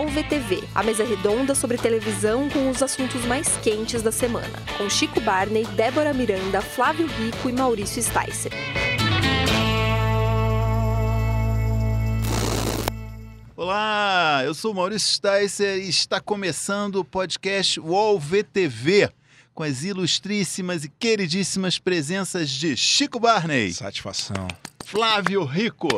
UOL VTV, a mesa redonda sobre televisão com os assuntos mais quentes da semana, com Chico Barney, Débora Miranda, Flávio Rico e Maurício Sticer. Olá, eu sou Maurício Sticer e está começando o podcast UOL VTV com as ilustríssimas e queridíssimas presenças de Chico Barney, Satisfação. Flávio Rico,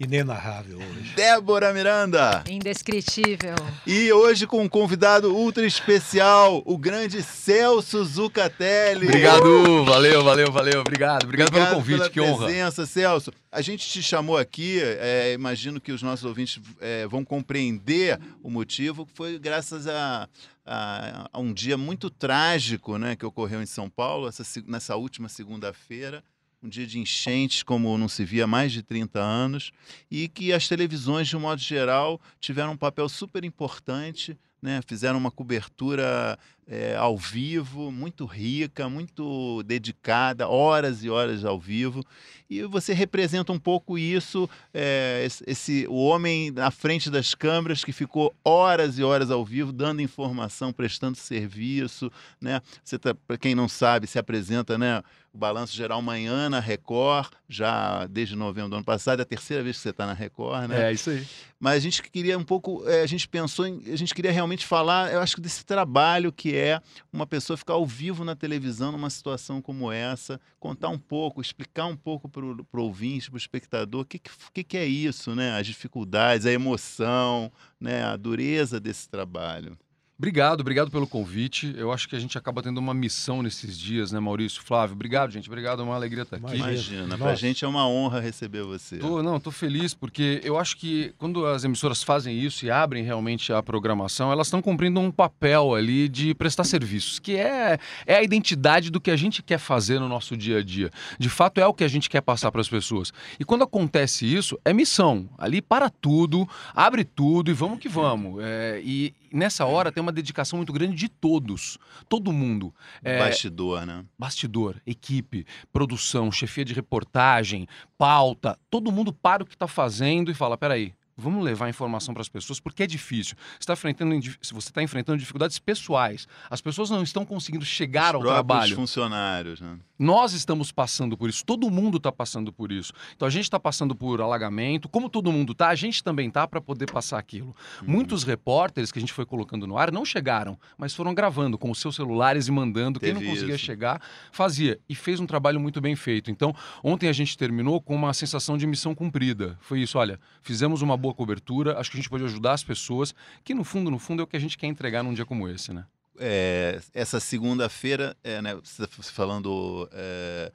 Inenarrável hoje. Débora Miranda Indescritível. e hoje com um convidado ultra especial, o grande Celso Zucatelli. Obrigado, valeu, valeu, valeu. Obrigado, obrigado, pelo convite, pela que honra. presença, Celso. A gente te chamou aqui, é, imagino que os nossos ouvintes é, vão compreender o motivo, que foi graças a, a- a um dia muito trágico né, que ocorreu em São Paulo, essa nessa última segunda-feira. Um dia de enchentes como não se via há mais de 30 anos, e que as televisões, de um modo geral, tiveram um papel super importante, né? fizeram uma cobertura é, ao vivo, muito rica, muito dedicada, horas e horas ao vivo. E você representa um pouco isso, é, esse, o homem na frente das câmeras que ficou horas e horas ao vivo, dando informação, prestando serviço. Né? Você, tá, para quem não sabe, se apresenta né, o Balanço Geral Manhã na Record, já desde novembro do ano passado, é a terceira vez que você está na Record, né? É isso aí. Mas a gente queria um pouco, eh, a gente pensou em, a gente queria realmente falar, eu acho que desse trabalho que é uma pessoa ficar ao vivo na televisão numa situação como essa, contar um pouco, explicar um pouco para o ouvinte, para o espectador, o que, que, que que é isso, né? As dificuldades, a emoção, né? A dureza desse trabalho. Obrigado, obrigado pelo convite. Eu acho que a gente acaba tendo uma missão nesses dias, né, Maurício? Flávio, obrigado, gente. Obrigado, é uma alegria estar aqui. Imagina. Imagina, para a Nossa. gente é uma honra receber você. Tô, não, tô feliz porque eu acho que quando as emissoras fazem isso e abrem realmente a programação, elas estão cumprindo um papel ali de prestar serviços, que é, é a identidade do que a gente quer fazer no nosso dia a dia. De fato, é o que a gente quer passar para as pessoas. E quando acontece isso, é missão. Ali para tudo, abre tudo e vamos que vamos. É, e nessa hora tem uma dedicação muito grande de todos, todo mundo. É, Bastidor, né? bastidor, equipe, produção, chefia de reportagem, pauta, todo mundo para o que está fazendo e fala: peraí. Vamos levar informação para as pessoas, porque é difícil. Você está enfrentando, você está enfrentando dificuldades pessoais. As pessoas não estão conseguindo chegar ao Os próprios trabalho. funcionários, né? Nós estamos passando por isso, todo mundo está passando por isso. Então a gente está passando por alagamento, como todo mundo tá, a gente também tá para poder passar aquilo. Uhum. Muitos repórteres que a gente foi colocando no ar não chegaram, mas foram gravando com os seus celulares e mandando. Quem não Teve conseguia isso. chegar, fazia. E fez um trabalho muito bem feito. Então, ontem a gente terminou com uma sensação de missão cumprida. Foi isso, olha, fizemos uma boa cobertura, acho que a gente pode ajudar as pessoas, que no fundo, no fundo, é o que a gente quer entregar num dia como esse, né? é, essa segunda-feira, é, né, está falando é,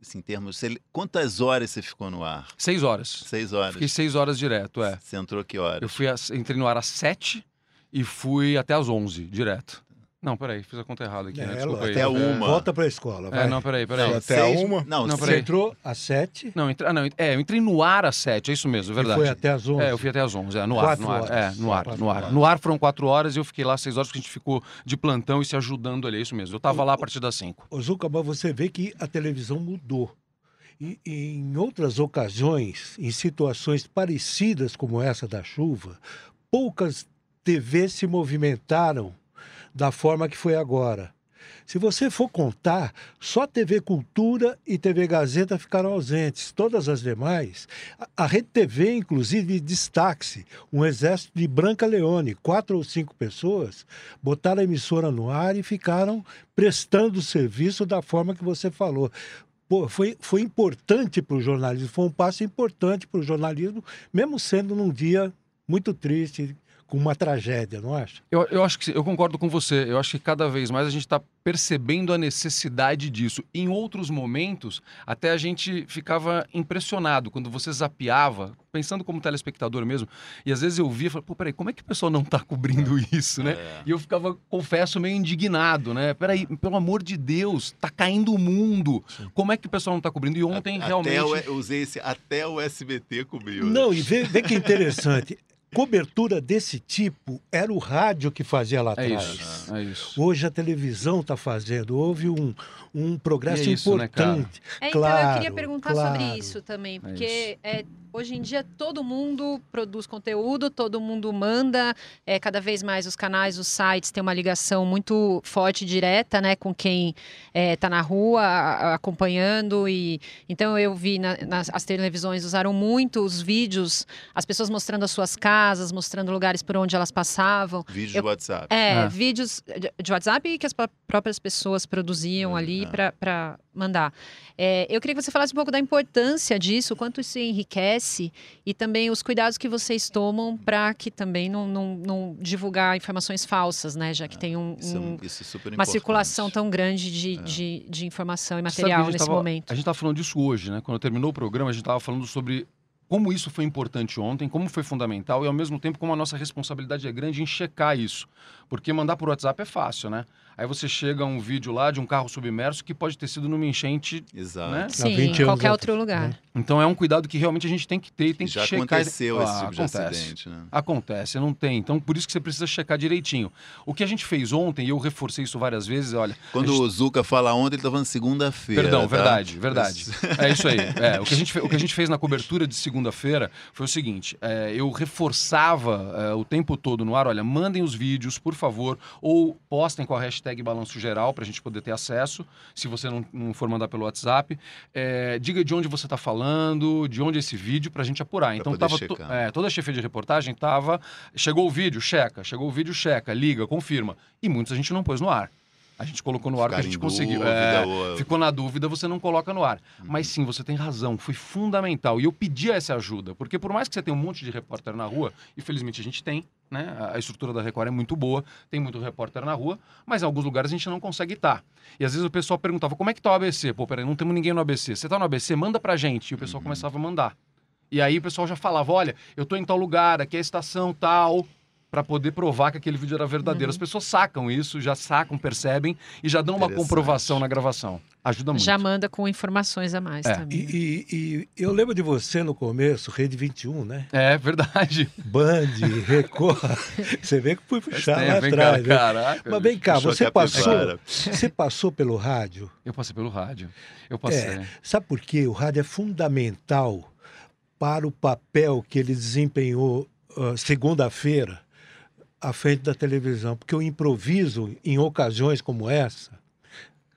assim, em termos. quantas horas você ficou no ar? Seis horas. Seis horas. Fiquei seis horas direto, é. Você entrou que horas? Eu fui entrei no ar às 7 e fui até às 11, direto. Não, peraí, fiz a conta errada aqui, É, né? Desculpa aí. até É, uma. Volta pra escola, vai. É, não, peraí, peraí. Não, até seis- uma? Não, Não, você- Você peraí. entrou às sete Não, entra- ah, não, é, eu entrei no ar às 7, é isso mesmo, é e verdade. foi até às onze. É, eu fui até às 11, é, no ar, Quatro no ar, horas. é, no ar, Quatro no ar. horas. No ar foram quatro horas e eu fiquei lá seis horas porque a gente ficou de plantão e se ajudando ali, é isso mesmo. Eu tava lá a partir das 5. Ô, Zuca, mas você vê que a televisão mudou. E, e em outras ocasiões, em situações parecidas como essa da chuva, poucas TVs se movimentaram da forma que foi agora. Se você for contar, só TV Cultura e TV Gazeta ficaram ausentes. Todas as demais, a, Rede TV, inclusive, destaque-se, um exército de Branca Leone, quatro ou cinco pessoas, botaram a emissora no ar e ficaram prestando serviço da forma que você falou. Pô, foi, foi importante para o jornalismo, foi um passo importante para o jornalismo, mesmo sendo num dia muito triste, com uma tragédia, não acha? Eu, eu acho que eu concordo com você. Eu acho que cada vez mais a gente está percebendo a necessidade disso. Em outros momentos, até a gente ficava impressionado quando você zapeava, pensando como telespectador mesmo, e às vezes eu via e falava, pô, peraí, como é que o pessoal não está cobrindo isso, né? É. E eu ficava, confesso, meio indignado, né? Peraí, pelo amor de Deus, tá caindo o mundo. Como é que o pessoal não está cobrindo? E ontem Até realmente. o- eu usei esse até o SBT cobriu. Não, e vê, vê que interessante. Cobertura desse tipo era o rádio que fazia lá É atrás. isso, é isso. Hoje a televisão está fazendo. Houve um, um progresso E é isso, né, cara? importante. É, então, eu Claro, queria perguntar claro. sobre isso também, porque é, Hoje em dia todo mundo produz conteúdo, todo mundo manda, é, cada vez mais os canais, os sites têm uma ligação muito forte, direta, né, com quem está na rua a- a- acompanhando e então eu vi na- nas as televisões usaram muito os vídeos, as pessoas mostrando as suas casas, mostrando lugares por onde elas passavam. Vídeo Eu- do WhatsApp. É, É. vídeos de- de WhatsApp que as pró- próprias pessoas produziam ali É. para mandar. É, eu queria que você falasse um pouco da importância disso, o quanto isso enriquece e também os cuidados que vocês tomam para que também não, não, não divulgar informações falsas, né? Já que tem um- Isso, é- um- isso é uma circulação tão grande de, de, de informação e material nesse tava- momento. A gente estava falando disso hoje, né? Quando terminou o programa, a gente estava falando sobre como isso foi importante ontem, como foi fundamental e, ao mesmo tempo, como a nossa responsabilidade é grande em checar isso. Porque mandar por WhatsApp é fácil, né? Aí você chega a um vídeo lá de um carro submerso que pode ter sido numa enchente, Exato. né? Sim, 20 em qualquer outro lugar. né? Então é um cuidado que realmente a gente tem que ter e tem Já que checar. aconteceu esse Ah, tipo de acontece. acidente, né? Acontece, não tem. Então, por isso que você precisa checar direitinho. O que a gente fez ontem, e eu reforcei isso várias vezes, olha. Quando gente- o Zuca fala ontem, ele tá falando segunda-feira. Perdão, tá? verdade, verdade. É isso aí. É, o, que a gente, fe- o que a gente fez na cobertura de segunda-feira foi o seguinte: é, eu reforçava é, o tempo todo no ar, olha, mandem os vídeos, por favor, ou postem com a hashtag Balanço Geral para a gente poder ter acesso, se você não, não for mandar pelo WhatsApp. É, diga de onde você está falando, de onde é esse vídeo, para a gente apurar. Pra então, tava to- é, toda a chefia de reportagem tava. Chegou o vídeo, checa. Chegou o vídeo, checa. Liga, confirma. E muitos a gente não pôs no ar. A gente colocou no ar Ficar que a gente conseguiu. dúvida, É, ou- Ficou na dúvida, você não coloca no ar. Uhum. Mas sim, você tem razão, foi fundamental. E eu pedi essa ajuda, porque por mais que você tenha um monte de repórter na rua, e felizmente a gente tem, né? A- estrutura da Record é muito boa, tem muito repórter na rua, mas em alguns lugares a gente não consegue estar. E às vezes o pessoal perguntava, como é que tá o ABC? Pô, peraí, não temos ninguém no ABC. Você tá no ABC? Manda pra gente. E o Uhum. pessoal começava a mandar. E aí o pessoal já falava, olha, eu tô em tal lugar, aqui é a estação tal, para poder provar que aquele vídeo era verdadeiro. Uhum. As pessoas sacam isso, já sacam, percebem e já dão uma comprovação na gravação. Ajuda muito. Já manda com informações a mais É. também. E, e- e eu lembro de você no começo, Rede 21, né? É verdade. Band, Record. Você vê que fui puxar lá vem atrás. cá, né? Caraca. Mas vem cá, você passou, você passou pelo rádio. Eu passei pelo rádio. Eu passei. É, sabe por quê? O rádio é fundamental para o papel que ele desempenhou ah, segunda-feira à frente da televisão. Porque o improviso, em ocasiões como essa,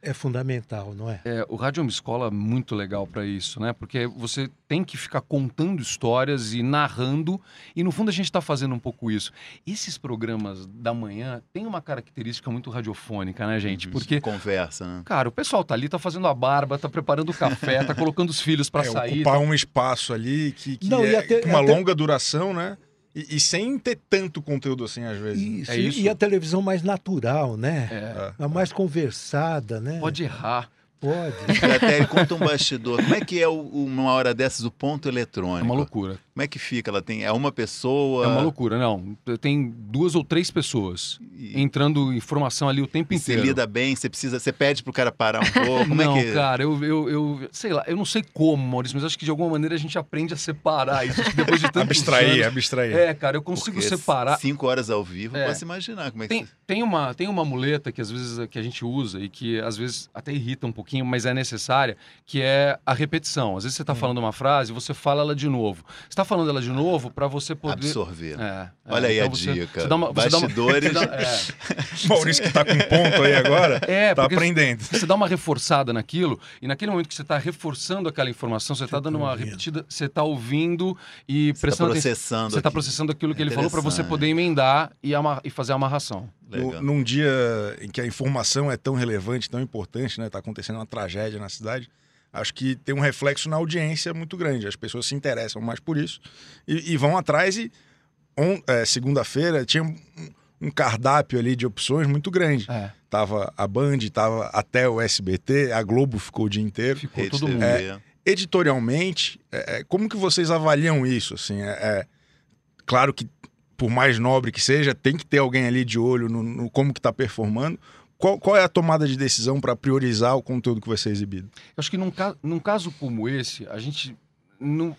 é fundamental, não é? É, o rádio é uma escola muito legal para isso, né? Porque você tem que ficar contando histórias e narrando, e no fundo a gente está fazendo um pouco isso. Esses programas da manhã têm uma característica muito radiofônica, né, gente? Porque Conversa, né? Cara, o pessoal tá ali, tá fazendo a barba, tá preparando o café, tá colocando os filhos para É, sair. ocupar um espaço ali que, que Não, é até- com uma até- longa duração, né? E, e sem ter tanto conteúdo assim, às vezes. Isso, É isso. E a televisão mais natural, né? É, A mais conversada, né? pode errar. Pode. Até conta um bastidor. Como é que é o- uma hora dessas o ponto É eletrônico? uma loucura. Como é que fica? Ela tem é uma pessoa. É uma loucura, não. Tem duas ou três pessoas E, entrando informação ali o tempo e você inteiro. lida bem, você precisa, você pede pro cara parar um pouco. Como não, é que cara, eu, eu, eu sei lá, eu não sei como, Maurício, mas acho que de alguma maneira a gente aprende a separar isso. Depois de tantos Abstrair, anos- abstrair. É, cara, eu consigo Porque separar. Cinco horas ao vivo, É. posso imaginar como é que Tem, você... tem, uma, tem uma muleta que às vezes que a gente usa e que às vezes até irrita um pouquinho, mas é necessária, que é a repetição. Às vezes você está falando uma frase, você fala ela de novo. Você está falando ela de novo para você poder absorver. É, é, Olha aí a então você- dica. Você dá uma, você dá uma- Bastidores. você dá- é, Maurício que tá com ponto aí agora, é, tá aprendendo. você dá uma reforçada naquilo, e naquele momento que você está reforçando aquela informação, você está tá dando uma ouvindo. repetida, você está ouvindo e Você tá prestando atenção. processando. Você está processando aquilo que É ele falou para você poder emendar e, amar- e fazer a amarração. No- Legal. num dia em que a informação é tão relevante, tão importante, né? Tá acontecendo uma tragédia na cidade. Acho que tem um reflexo na audiência muito grande. As pessoas se interessam mais por isso e, e vão atrás. E é, segunda-feira tinha um, um cardápio ali de opções muito grande. É, Tava a Band, tava até o SBT, a Globo ficou o dia inteiro. ficou todo mundo. editorialmente, é, é, como que vocês avaliam isso? Assim, é, é, claro que por mais nobre que seja, tem que ter alguém ali de olho no, no como que está performando. Qual, qual é a tomada de decisão para priorizar o conteúdo que vai ser exibido? Eu acho que num, num caso como esse, a gente não.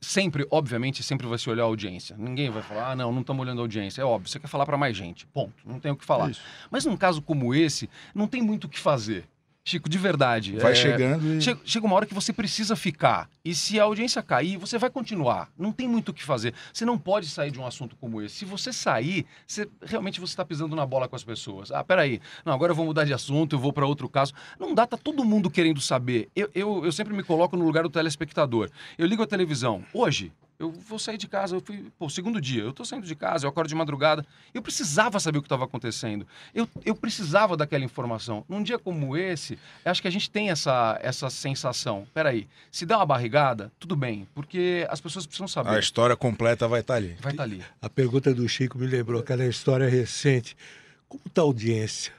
Sempre, obviamente, sempre vai se olhar a audiência. Ninguém vai falar, ah, não, não estamos olhando a audiência. É óbvio, você quer falar para mais gente. Ponto. Não tem o que falar. Isso. Mas num caso como esse, não tem muito o que fazer. Chico, de verdade. Vai é, chegando e... Chega, uma hora que você precisa ficar. E se a audiência cair, você vai continuar. Não tem muito o que fazer. Você não pode sair de um assunto como esse. Se você sair, você, realmente você está pisando na bola com as pessoas. Ah, peraí. Não, agora eu vou mudar de assunto, eu vou para outro caso. Não dá, tá todo mundo querendo saber. Eu, eu, eu sempre me coloco no lugar do telespectador. Eu ligo a televisão. Hoje, eu vou sair de casa, eu fui, pô, segundo dia, eu tô saindo de casa, eu acordo de madrugada. Eu precisava saber o que estava acontecendo. Eu, eu precisava daquela informação. Num dia como esse, acho que a gente tem essa, essa sensação. Peraí, se dá uma barrigada, tudo bem, porque as pessoas precisam saber. A história completa vai estar ali. Vai estar ali. A pergunta do Chico me lembrou aquela história recente. Como está a audiência?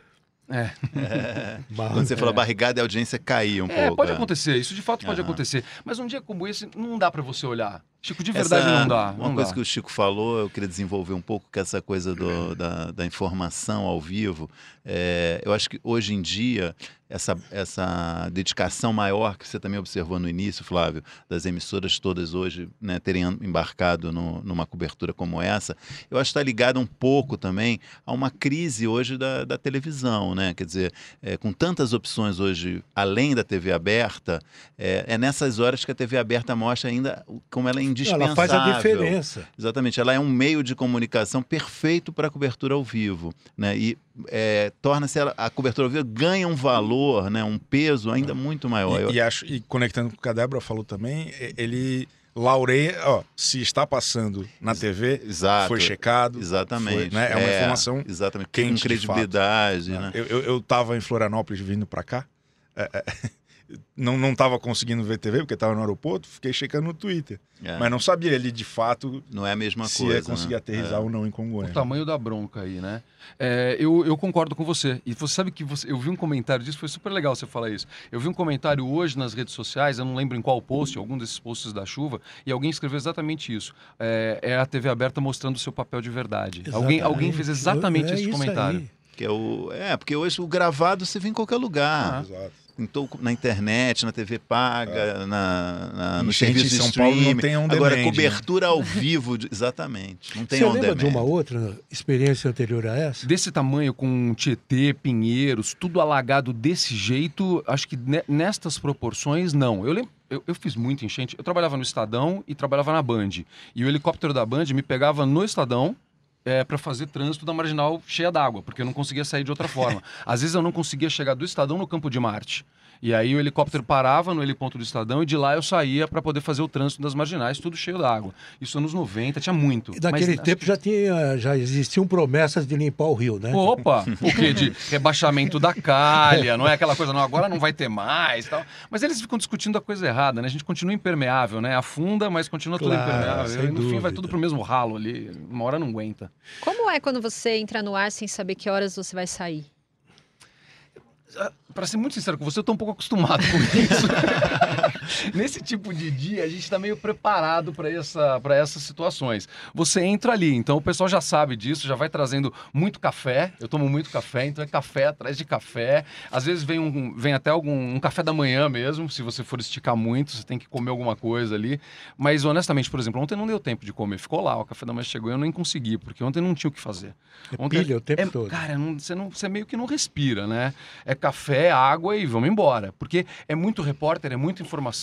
É. Barra- Quando você falou barrigada, a audiência caiu um É, pouco. pode é. acontecer, isso de fato pode Aham. acontecer. Mas um dia como esse, não dá para você olhar. Chico, de verdade Essa- não dá. Uma não coisa dá. que o Chico falou, eu queria desenvolver um pouco, que é essa coisa do- da, da informação ao vivo. É, eu acho que hoje em dia, essa, essa dedicação maior que você também observou no início, Flávio, das emissoras todas hoje né, terem embarcado no- numa cobertura como essa, eu acho que está ligada um pouco também a uma crise hoje da, da televisão. Né? Quer dizer, é, com tantas opções hoje, além da TV aberta, é, é nessas horas que a TV aberta mostra ainda como ela é indispensável. Ela faz a diferença. Exatamente, ela é um meio de comunicação perfeito para a cobertura ao vivo, né? E é, torna-se a cobertura ao vivo ganha um valor, né? Um peso ainda muito maior. E, e acho, e conectando com o que a Débora falou também, ele laureia, ó, se está passando na TV, Exato. foi checado. Exatamente. foi, né? É uma informação exatamente quente de credibilidade, né? Eu, eu, eu tava em Florianópolis vindo pra cá. é, é, não, não tava conseguindo ver TV, porque tava no aeroporto, fiquei checando no Twitter. É, Mas não sabia ali de fato não é a mesma se coisa. ia conseguir né? aterrizar ou não em O Congonhas. tamanho da bronca aí, né? É, eu, eu concordo com você. E você sabe que você- eu vi um comentário disso, foi super legal você falar isso. Eu vi um comentário hoje nas redes sociais, eu não lembro em qual post, algum desses posts da chuva, e alguém escreveu exatamente isso. É, é a TV aberta mostrando o seu papel de verdade. Alguém, alguém fez exatamente É esse isso comentário. aí. Que é, o, é, porque hoje o gravado você vê em qualquer lugar. Exato. Em to- na internet, na TV paga, na, na, no serviço de São Paulo não streaming. tem on Agora, demand, né? cobertura ao vivo, exatamente. Não tem Você on lembra de uma outra experiência anterior a essa? Desse tamanho, com Tietê, Pinheiros, tudo alagado desse jeito, acho que ne- nestas proporções, não. Eu lembro. Eu, eu fiz muito enchente. Eu trabalhava no Estadão e trabalhava na Band. E o helicóptero da Band me pegava no Estadão é, para fazer trânsito da marginal cheia d'água, porque eu não conseguia sair de outra forma. Às vezes eu não conseguia chegar do Estadão no Campo de Marte. E aí o helicóptero parava no heliponto do Estadão e de lá eu saía para poder fazer o trânsito das marginais, tudo cheio d'água. Isso anos 90, tinha muito. E Naquele Mas- tempo já tinha, já existiam promessas de limpar o rio, né? Opa, o quê? De rebaixamento da calha, não é aquela coisa, não, agora não vai ter mais tal. Mas eles ficam discutindo a coisa errada, né? A gente continua impermeável, né? Afunda, mas continua tudo Claro, impermeável. sem E no fim vai dúvida. tudo pro mesmo ralo ali. Uma hora não aguenta. Como é quando você entra no ar sem saber que horas você vai sair? Pra ser muito sincero com você, eu tô um pouco acostumado com isso. Nesse tipo de dia, a gente tá meio preparado para essa, pra essas situações. Você entra ali, então o pessoal já sabe disso, já vai trazendo muito café. Eu tomo muito café, então é café atrás de café. Às vezes vem, um, vem até algum um café da manhã mesmo, se você for esticar muito, você tem que comer alguma coisa ali. Mas honestamente, por exemplo, ontem não deu tempo de comer. Ficou lá, o café da manhã chegou e eu nem consegui, porque ontem não tinha o que fazer. É Ontem- pilha o tempo é- todo. Cara, não- você, não, você meio que não respira, né? É café, água e vamos embora. Porque é muito repórter, é muita informação,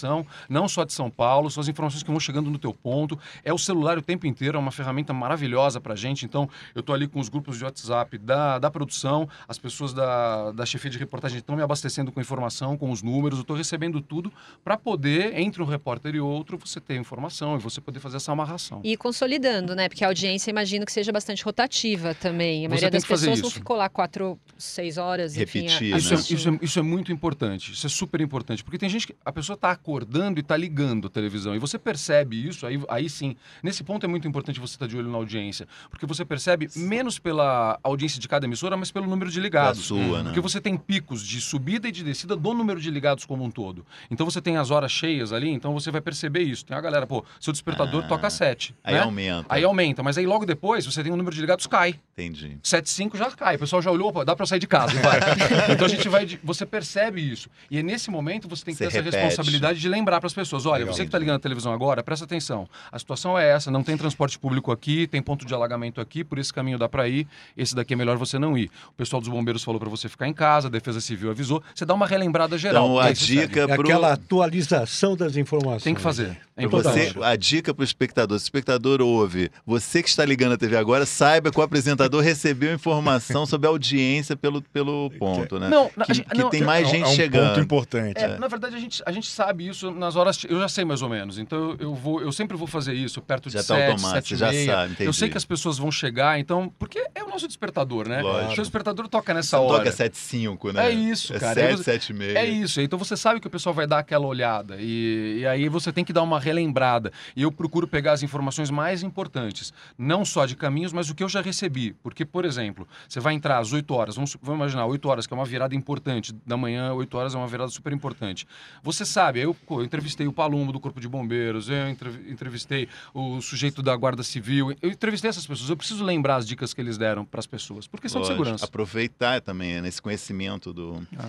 não só de São Paulo, são as informações que vão chegando no teu ponto. É o celular o tempo inteiro, é uma ferramenta maravilhosa pra gente. Então, eu tô ali com os grupos de WhatsApp da, da produção, as pessoas da, da chefia de reportagem estão me abastecendo com informação, com os números, eu tô recebendo tudo para poder, entre um repórter e outro, você ter informação e você poder fazer essa amarração. E consolidando, né? Porque a audiência, imagino que seja bastante rotativa também. A maioria das pessoas não ficou lá quatro, seis horas, enfim. Repetir, a- Isso é, né? isso, é, isso é muito importante, isso é super importante, porque tem gente que a pessoa está acordando e está ligando a televisão, e você percebe isso, aí, aí sim, nesse ponto é muito importante você estar de olho na audiência, porque você percebe menos pela audiência de cada emissora, mas pelo número de Da ligados. sua, né? Porque você tem picos de subida e de descida do número de ligados como um todo. Então você tem as horas cheias ali, então você vai perceber isso. Tem a galera, pô, seu despertador Ah, toca 7. Aí né? aumenta. Aí aumenta, mas aí logo depois você tem o número de ligados cai. Entendi. 7,5 já cai. O pessoal já olhou, opa, dá pra eu sair de casa, então a gente vai. de- Você percebe isso. E é nesse momento você tem que Você ter essa repete, responsabilidade responsabilidade de lembrar para as pessoas: olha, Legal. você que está ligando a televisão agora, presta atenção. A situação é essa: não tem transporte público aqui, tem ponto de alagamento aqui, por esse caminho dá para ir, esse daqui é melhor você não ir. O pessoal dos bombeiros falou para você ficar em casa, a Defesa Civil avisou. Você dá uma relembrada geral. Então, a dica É pro... aquela atualização das informações. Tem que fazer. É. Você, a dica para o espectador, se o espectador ouve, você que está ligando a TV agora, saiba que o apresentador recebeu informação sobre a audiência pelo, pelo ponto, né? Não, que, a gente- que não, tem é- mais É gente é um ponto chegando. importante. É, Na verdade, a gente, a gente sabe isso nas horas. Eu já sei mais ou menos. Então, eu, eu vou, eu sempre vou fazer isso perto Já de tá 7, automático, 7 você e já meia. sabe, entendi. Eu sei que as pessoas vão chegar, então. Porque é o nosso despertador, né? Lógico. O seu despertador toca nessa Não hora. toca 7,5, né? É isso, é cara. 7, Aí você- 7 e meia. É isso, então você sabe que o pessoal vai dar aquela olhada e, e aí você tem que dar uma relembrada. E eu procuro pegar as informações mais importantes, não só de caminhos, mas o que eu já recebi. Porque, por exemplo, você vai entrar às 8 horas, vamos, vamos imaginar, 8 horas, que é uma virada importante, da manhã, 8 horas é uma virada super importante. Você sabe, eu, eu entrevistei o Palumbo do Corpo de Bombeiros, eu entrev- entrevistei o sujeito da Guarda Civil, eu entrevistei essas pessoas, eu preciso lembrar as dicas que eles deram para as pessoas, por questão de segurança. Aproveitar também, né, nesse conhecimento do. Ah.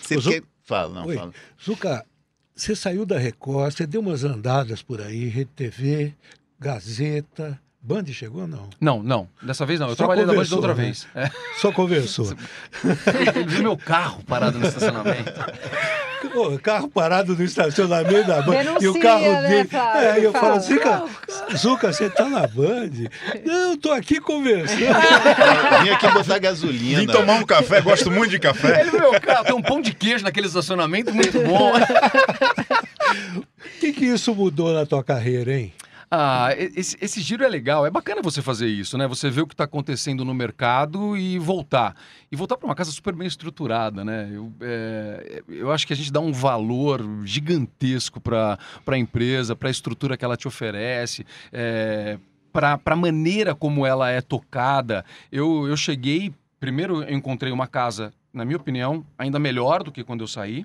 Você Ô, quer... Fala, não, Oi. fala. Zuca, você saiu da Record, você deu umas andadas por aí, Rede TV, Gazeta. Band chegou ou não? Não, não, dessa vez não, eu Só trabalhei na Band da outra né? vez. É. Só conversou. Ele viu meu carro parado no estacionamento. Carro parado no estacionamento da Band. e o Denuncia, carro né, dele. Flávio? É, e eu falo, Zuca, Zuca, você tá na Band? Não, eu tô aqui conversando. Vim aqui botar gasolina. Vim tomar um café, gosto muito de café. Ele meu carro, tem um pão de queijo naquele estacionamento muito bom. O que, que isso mudou na tua carreira, hein? Ah, esse, esse giro é legal, é bacana você fazer isso, né? Você ver o que está acontecendo no mercado e voltar. E voltar para uma casa super bem estruturada, né? Eu, é, eu acho que a gente dá um valor gigantesco para a empresa, para a estrutura que ela te oferece. É, para a maneira como ela é tocada. Eu, eu cheguei, primeiro eu encontrei uma casa, na minha opinião, ainda melhor do que quando eu saí.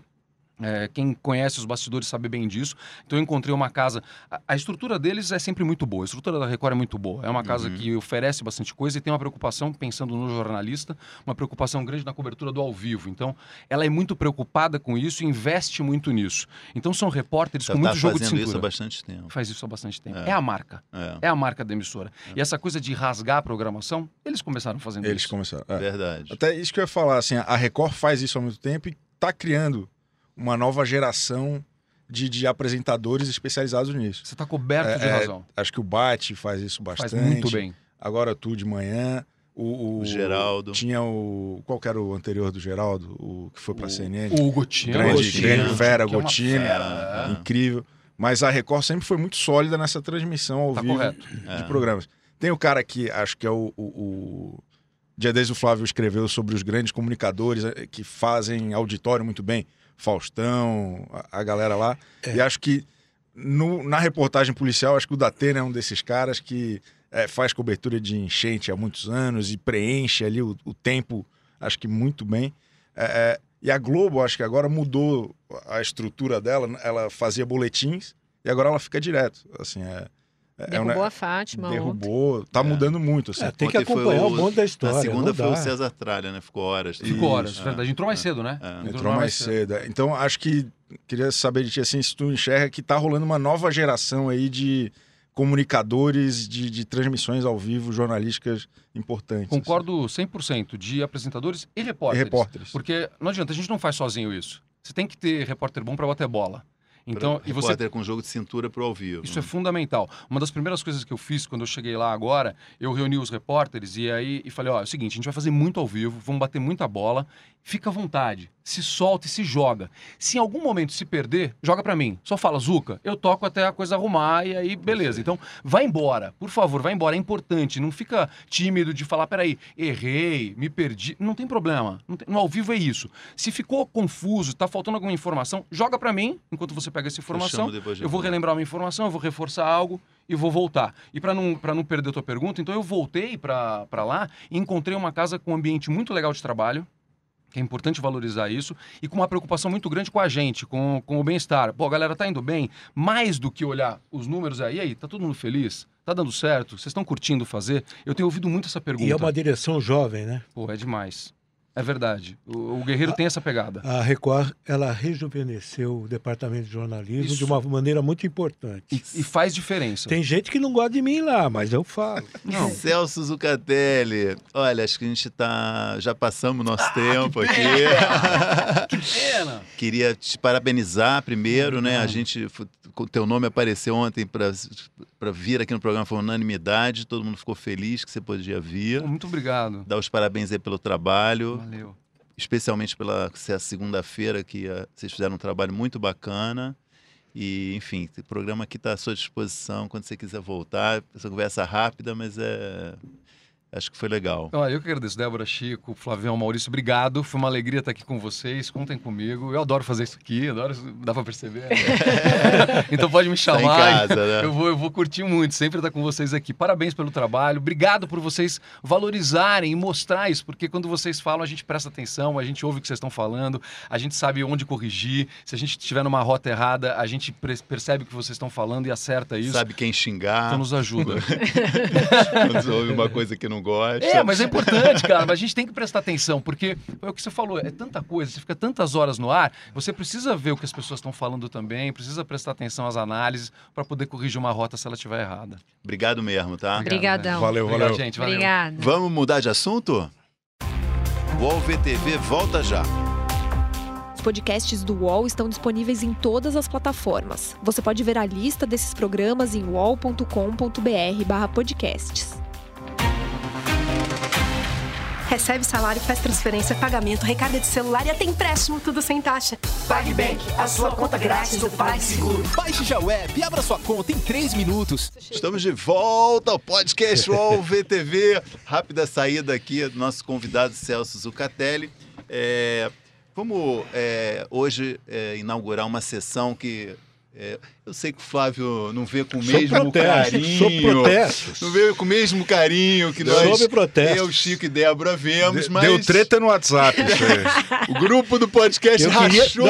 É, quem conhece os bastidores sabe bem disso. Então eu encontrei uma casa. A, a estrutura deles é sempre muito boa. A estrutura da Record é muito boa. É uma casa Uhum. que oferece bastante coisa e tem uma preocupação, pensando no jornalista, uma preocupação grande na cobertura do ao vivo. Então ela é muito preocupada com isso e investe muito nisso. Então são repórteres Já com tá muito jogo de cintura. isso há bastante tempo. Faz isso há bastante tempo. É. É, a marca. É, É a marca da emissora. E essa coisa de rasgar a programação, eles começaram fazendo Eles isso. começaram. é. verdade. Até isso que eu ia falar, assim, a Record faz isso há muito tempo e está criando uma nova geração de, de apresentadores especializados nisso. Você está coberto de É, é, razão. Acho que o Bate faz isso Faz bastante. muito bem. Agora tu de manhã. O, O Geraldo. Tinha o. Qual que era o anterior do Geraldo? O que foi pra O- CNN? O Gotinho. grande, Gotino, grande fera, que é Gotino. fera, é. Incrível. Mas a Record sempre foi muito sólida nessa transmissão ao Tá vivo correto. É. de programas. Tem o cara que acho que é o. o, o... Dia desde o Flávio escreveu sobre os grandes comunicadores eh, que fazem auditório muito bem. Faustão, a, a galera lá. E acho que no- na reportagem policial, acho que o Datena é um desses caras que eh, faz cobertura de enchente há muitos anos e preenche ali o, o tempo, acho que muito bem. Eh, e a Globo, acho que agora mudou a estrutura dela. Ela fazia boletins e agora ela fica direto. Assim, é, é um Derrubou ne- a Fátima ontem. derrubou, tá É. mudando muito. Assim. É, tem que Ontem acompanhar o, o- bonde da história. Na segunda foi o. César Tralha, né? Ficou horas. Ficou horas, é. verdade. Entrou mais cedo, né? É. Entrou mais cedo. é. Então, acho que queria saber de ti assim, se tu enxerga que tá rolando uma nova geração aí de comunicadores de, de transmissões ao vivo jornalísticas importantes. Concordo 100% de apresentadores e assim. E repórteres. repórteres. Porque não adianta, a gente não faz sozinho isso. Você tem que ter repórter bom para bater bola. Então, e você com jogo de cintura pro ao vivo. Isso é fundamental. Uma das primeiras coisas que eu fiz quando eu cheguei lá agora, eu reuni os repórteres e aí e falei, ó, é o seguinte, a gente vai fazer muito ao vivo, vamos bater muita bola, fica à vontade, se solta e se joga. Se em algum momento se perder, joga pra mim. Só fala, Zuca, eu toco até a coisa arrumar e aí beleza. Então, vai embora, por favor, vai embora, é importante, não fica tímido de falar, peraí, errei, me perdi, não tem problema. Não tem- no ao vivo é isso. Se ficou confuso, tá faltando alguma informação, joga pra mim, enquanto você pega essa informação. de Eu vou relembrar uma informação, eu vou reforçar algo e vou voltar. E para não, pra não perder a tua pergunta, então eu voltei para lá e encontrei uma casa com um ambiente muito legal de trabalho, que é importante valorizar isso, e com uma preocupação muito grande com a gente, com, com o bem-estar. Pô, a galera tá indo bem, mais do que olhar os números aí, e aí, tá todo mundo feliz? Tá dando certo? Vocês estão curtindo fazer? Eu tenho ouvido muito essa pergunta. E é uma direção jovem, né? Pô, é demais. É verdade. O, o Guerreiro tem essa pegada. A Record, ela rejuvenesceu o departamento de jornalismo Isso. de uma maneira muito importante. E, e faz diferença. Tem gente que não gosta de mim lá, mas eu falo. Não. Celso Zucatelli. Olha, acho que a gente tá. Já passamos o nosso tempo aqui. Que pena! Queria te parabenizar primeiro, né? A gente. O teu nome apareceu ontem para vir aqui no programa, foi unanimidade, todo mundo ficou feliz que você podia vir. Muito obrigado. Dar os parabéns aí pelo trabalho, Valeu. especialmente pela segunda-feira, que ah, vocês fizeram um trabalho muito bacana. E, enfim, o programa aqui está à sua disposição quando você quiser voltar. Essa conversa rápida, mas é. Acho que foi legal. Olha, eu que agradeço, Débora, Chico, Flavião, Maurício, obrigado. Foi uma alegria estar aqui com vocês. Contem comigo. Eu adoro fazer isso aqui, adoro, dá pra perceber. né? então pode me Tá chamar. em casa, né? Eu vou, eu vou curtir muito, sempre estar com vocês aqui. Parabéns pelo trabalho. Obrigado por vocês valorizarem e mostrar isso, porque quando vocês falam, a gente presta atenção, a gente ouve o que vocês estão falando, a gente sabe onde corrigir. Se a gente estiver numa rota errada, a gente percebe o que vocês estão falando e acerta isso. Sabe quem xingar, Então nos ajuda. quando ouve uma coisa que não gosta. É, mas é importante, cara. Mas a gente tem que prestar atenção, porque é o que você falou, é tanta coisa, você fica tantas horas no ar, você precisa ver o que as pessoas estão falando também, precisa prestar atenção às análises para poder corrigir uma rota se ela estiver errada. Obrigado mesmo, tá? Obrigadão. Valeu, Obrigado, valeu. gente. Valeu. Obrigada. Vamos mudar de assunto? O UOL VTV volta já. Os podcasts do UOL estão disponíveis em todas as plataformas. Você pode ver a lista desses programas em uol.com.br/podcasts. Recebe salário, faz transferência, pagamento, recarga de celular e até empréstimo, tudo sem taxa. PagBank, a sua conta grátis do PagSeguro. Baixe já o app e abra sua conta em 3 minutos. Estamos de volta ao podcast UOL VTV. Rápida saída aqui do nosso convidado Celso Zucatelli. É, vamos é, hoje é, inaugurar uma sessão que é, eu sei que o Flávio não vê com o Sob mesmo protesto, carinho. sob protestos. Não vê com o mesmo carinho que nós, Sob protestos. eu, Chico e Débora vemos, De- mas Deu treta no WhatsApp. Isso aí. o grupo do podcast Eu rachou.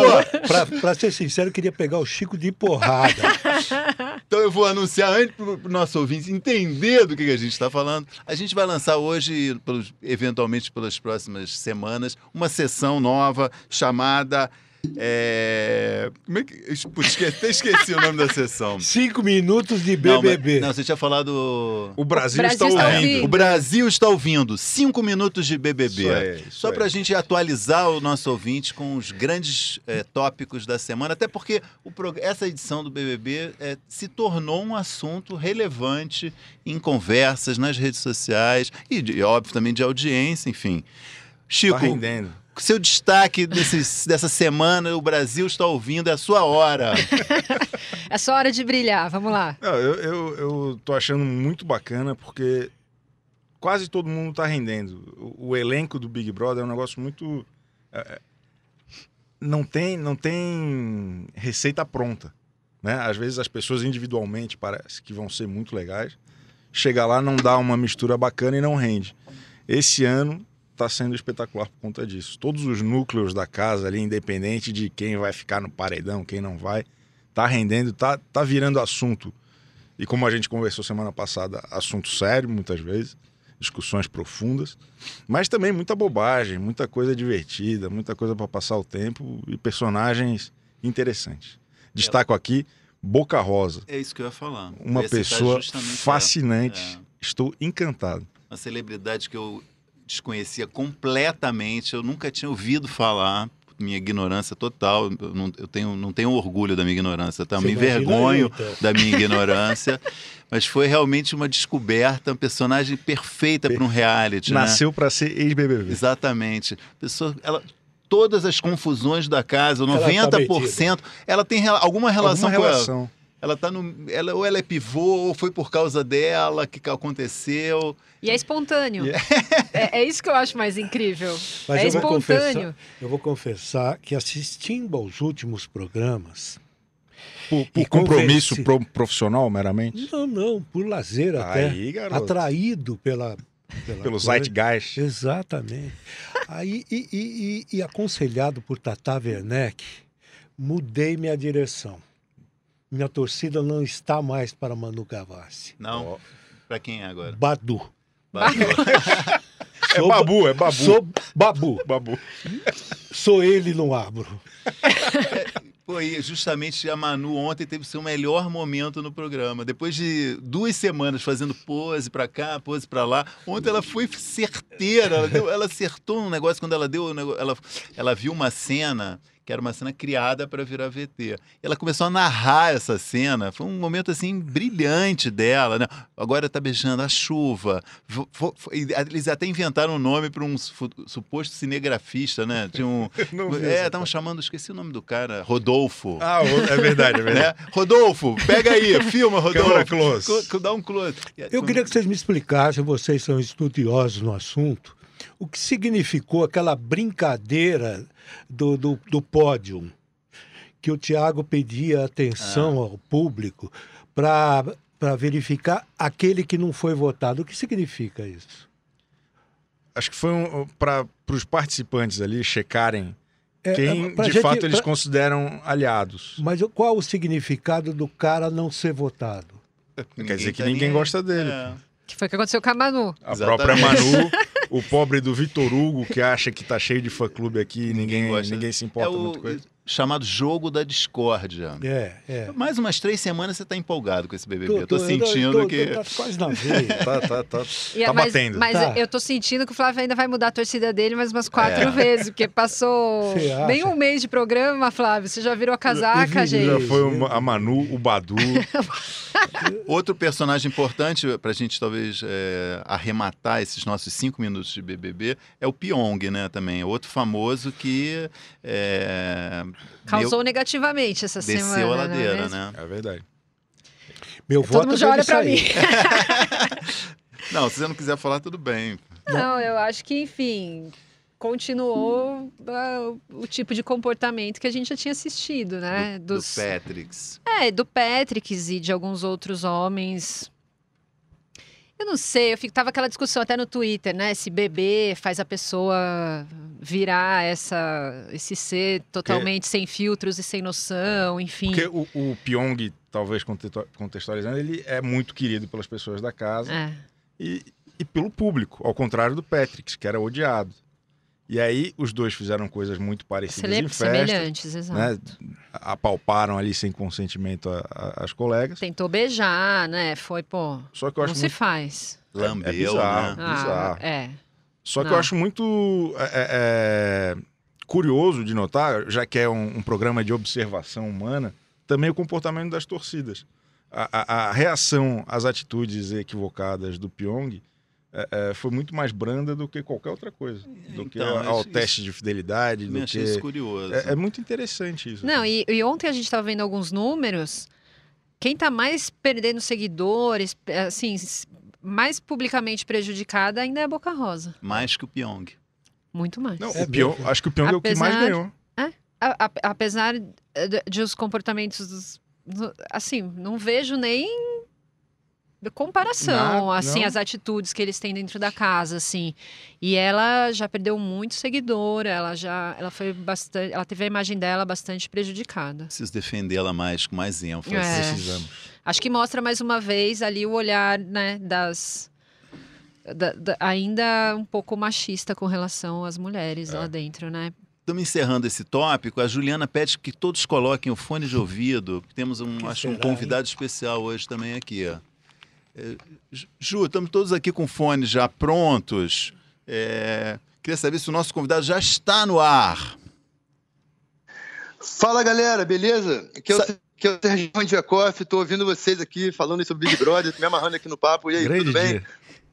pra ser sincero, eu queria pegar o Chico de porrada. Então eu vou anunciar antes para o nosso ouvinte entender do que, que a gente está falando. A gente vai lançar hoje, pelos- eventualmente pelas próximas semanas, uma sessão nova chamada. É, Como é que. Esque- até esqueci o nome da sessão. Cinco minutos de Não, mas- BBB. Não, você tinha falado. O Brasil, Brasil está está ouvindo. ouvindo. O Brasil está ouvindo. Cinco minutos de BBB. Isso aí, isso Só para a gente atualizar o nosso ouvinte com os grandes eh, tópicos da semana, até porque o prog- essa edição do BBB eh, se tornou um assunto relevante em conversas nas redes sociais e, de- e, óbvio, também de audiência, enfim. Chico, Tá rendendo. Seu destaque desse- dessa semana, o Brasil está ouvindo, é a sua hora. É só hora de brilhar, vamos lá. Não, eu, eu, eu tô achando muito bacana porque quase todo mundo tá rendendo. O, o elenco do Big Brother é um negócio muito. é, é, não, tem, não tem receita pronta. Né? Às vezes as pessoas individualmente parece que vão ser muito legais. Chega lá, não dá uma mistura bacana e não rende. Esse ano está sendo espetacular por conta disso. Todos os núcleos da casa ali, independente de quem vai ficar no paredão, quem não vai, tá rendendo, tá, tá virando assunto. E como a gente conversou semana passada, assunto sério muitas vezes, discussões profundas, mas também muita bobagem, muita coisa divertida, muita coisa para passar o tempo e personagens interessantes. Destaco aqui Boca Rosa, É isso que eu ia falar. uma ia pessoa fascinante. É. Estou encantado. uma celebridade que eu desconhecia completamente, eu nunca tinha ouvido falar, minha ignorância total, eu não, eu tenho, não tenho orgulho da minha ignorância, tá? Você me envergonho eu, então. da minha ignorância, mas foi realmente uma descoberta, uma personagem perfeita para um reality, né? Nasceu para ser ex-BBB. Exatamente. Pessoa, ela, todas as confusões da casa, Ela tá 90%, ela tem alguma relação Alguma com relação. Ela. Tá no. Ela, ou ela é pivô, ou foi por causa dela que que aconteceu. E é espontâneo. É, é isso que eu acho mais incrível. Mas é eu vou, espontâneo. confessar, eu vou confessar que assistindo aos últimos programas. Por, por compromisso profissional, meramente? Não, não, por lazer até. Aí, garoto. Atraído pela. pela Pelo coisa. Zeitgeist. Exatamente. Aí, e, e- e- e aconselhado por Tata Werneck, mudei minha direção. Minha torcida não está mais para Manu Gavassi. Não. Pra quem é agora? Badu. É Sou babu, é babu. Sou babu. babu. Sou ele, não abro. E justamente a Manu ontem teve seu melhor momento no programa. Depois de duas semanas fazendo pose pra cá, pose pra lá, ontem ela foi certeira. Ela, deu- ela acertou um negócio quando ela deu. Ela, ela viu uma cena que era uma cena criada para virar VT. Ela começou a narrar essa cena. Foi um momento assim brilhante dela, né? Agora tá beijando a chuva. E Eles até inventaram um nome para um su- suposto cinegrafista, né? Tinha um, Não é, estavam chamando, esqueci o nome do cara, Rodolfo. Ah, é verdade, é verdade. Né? Rodolfo, pega aí, filma, Rodolfo. Câmera close. Dá um close. Eu queria que vocês me explicassem, vocês são estudiosos no assunto, o que significou aquela brincadeira do, do, do pódio, que o Tiago pedia atenção ao público para verificar aquele que não foi votado. O que significa isso? Acho que foi um, para os participantes ali checarem É, quem pra de gente- fato eles pra- consideram aliados. Mas qual o significado do cara não ser votado? Quer dizer que ninguém gosta dele. É. Que foi o que aconteceu com a Manu. A Exatamente. própria Manu, o pobre do Vitor Hugo, que acha que tá cheio de fã-clube aqui e ninguém, gosta. ninguém se É importa o muito com ele. Chamado jogo da discórdia. É, é. Mais umas três semanas você tá empolgado com esse BBB. Tô- Eu tô, tô- eu sentindo tô- que... Tá quase na veia. Tá, tá, tá. E é- Tá mas, batendo. Mas Tá. eu tô sentindo que o Flávio ainda vai mudar a torcida dele mais umas quatro É. vezes, porque passou nem um mês de programa, Flávio. Você já virou a Eu casaca, vi, gente. Já foi o- a Manu, o Badu. Outro personagem importante para a gente talvez é, arrematar esses nossos cinco minutos de BBB é o Pyong, né? Também outro famoso que Causou negativamente essa desceu semana. a não é ladeira, né? É verdade. Meu Todo voto mundo já olha pra mim. Não, se você não quiser falar, tudo bem. Não, eu acho que, enfim, continuou ah, o tipo de comportamento que a gente já tinha assistido, né? Do, Dos, do Patricks. É, do Patricks e de alguns outros homens. Eu não sei, eu fico, tava aquela discussão até no Twitter, né? Se beber faz a pessoa virar essa, esse ser totalmente sem filtros e sem noção, enfim. Porque o, o Pyong, talvez contextualizando, ele é muito querido pelas pessoas da casa É. e, e pelo público, ao contrário do Patrick, que era odiado. E aí os dois fizeram coisas muito parecidas em festa, semelhantes, exato. né? Apalparam ali sem consentimento a- a- as colegas. Tentou beijar, né? Foi, pô, Só que eu não acho se muito faz. Lambeu, é bizarro. né? Ah, Bizarro. é. Só que Não. eu acho muito é, é, é, curioso de notar, já que é um, um programa de observação humana, também o comportamento das torcidas. A, a- a reação às atitudes equivocadas do Pyong é, é, foi muito mais branda do que qualquer outra coisa. Do que Então, ao isso- teste de fidelidade. Me Do achei que... isso curioso. é, é muito interessante isso. Não, e, e ontem a gente estava vendo alguns números. Quem está mais perdendo seguidores, assim, mais publicamente prejudicada ainda é a Boca Rosa. Mais que o Pyong. Muito mais. Não, É o Pyong- acho que o Pyong é o que mais Apesar- ganhou. A- a- apesar eh, de, de os comportamentos, dos- assim, não vejo nem comparação, Não, assim, não. as atitudes que eles têm dentro da casa, assim. E ela já perdeu muito seguidor, ela já, ela foi bastante, ela teve a imagem dela bastante prejudicada. Preciso defendê-la mais, com mais ênfase. É. Precisamos. Acho que mostra mais uma vez ali o olhar, né, das. da- da- ainda um pouco machista com relação às mulheres lá dentro, né? Estamos encerrando esse tópico. A Juliana pede que todos coloquem o fone de ouvido. Temos um, Que acho, um convidado especial hoje também aqui. ó. Ju, estamos todos aqui com fones já prontos. É, queria saber se o nosso convidado já está no ar. Fala galera, beleza? Aqui é o, aqui é o Sérgio Diacoff, tô ouvindo vocês aqui falando sobre Big Brother, me amarrando aqui no papo. E aí, Grande tudo bem?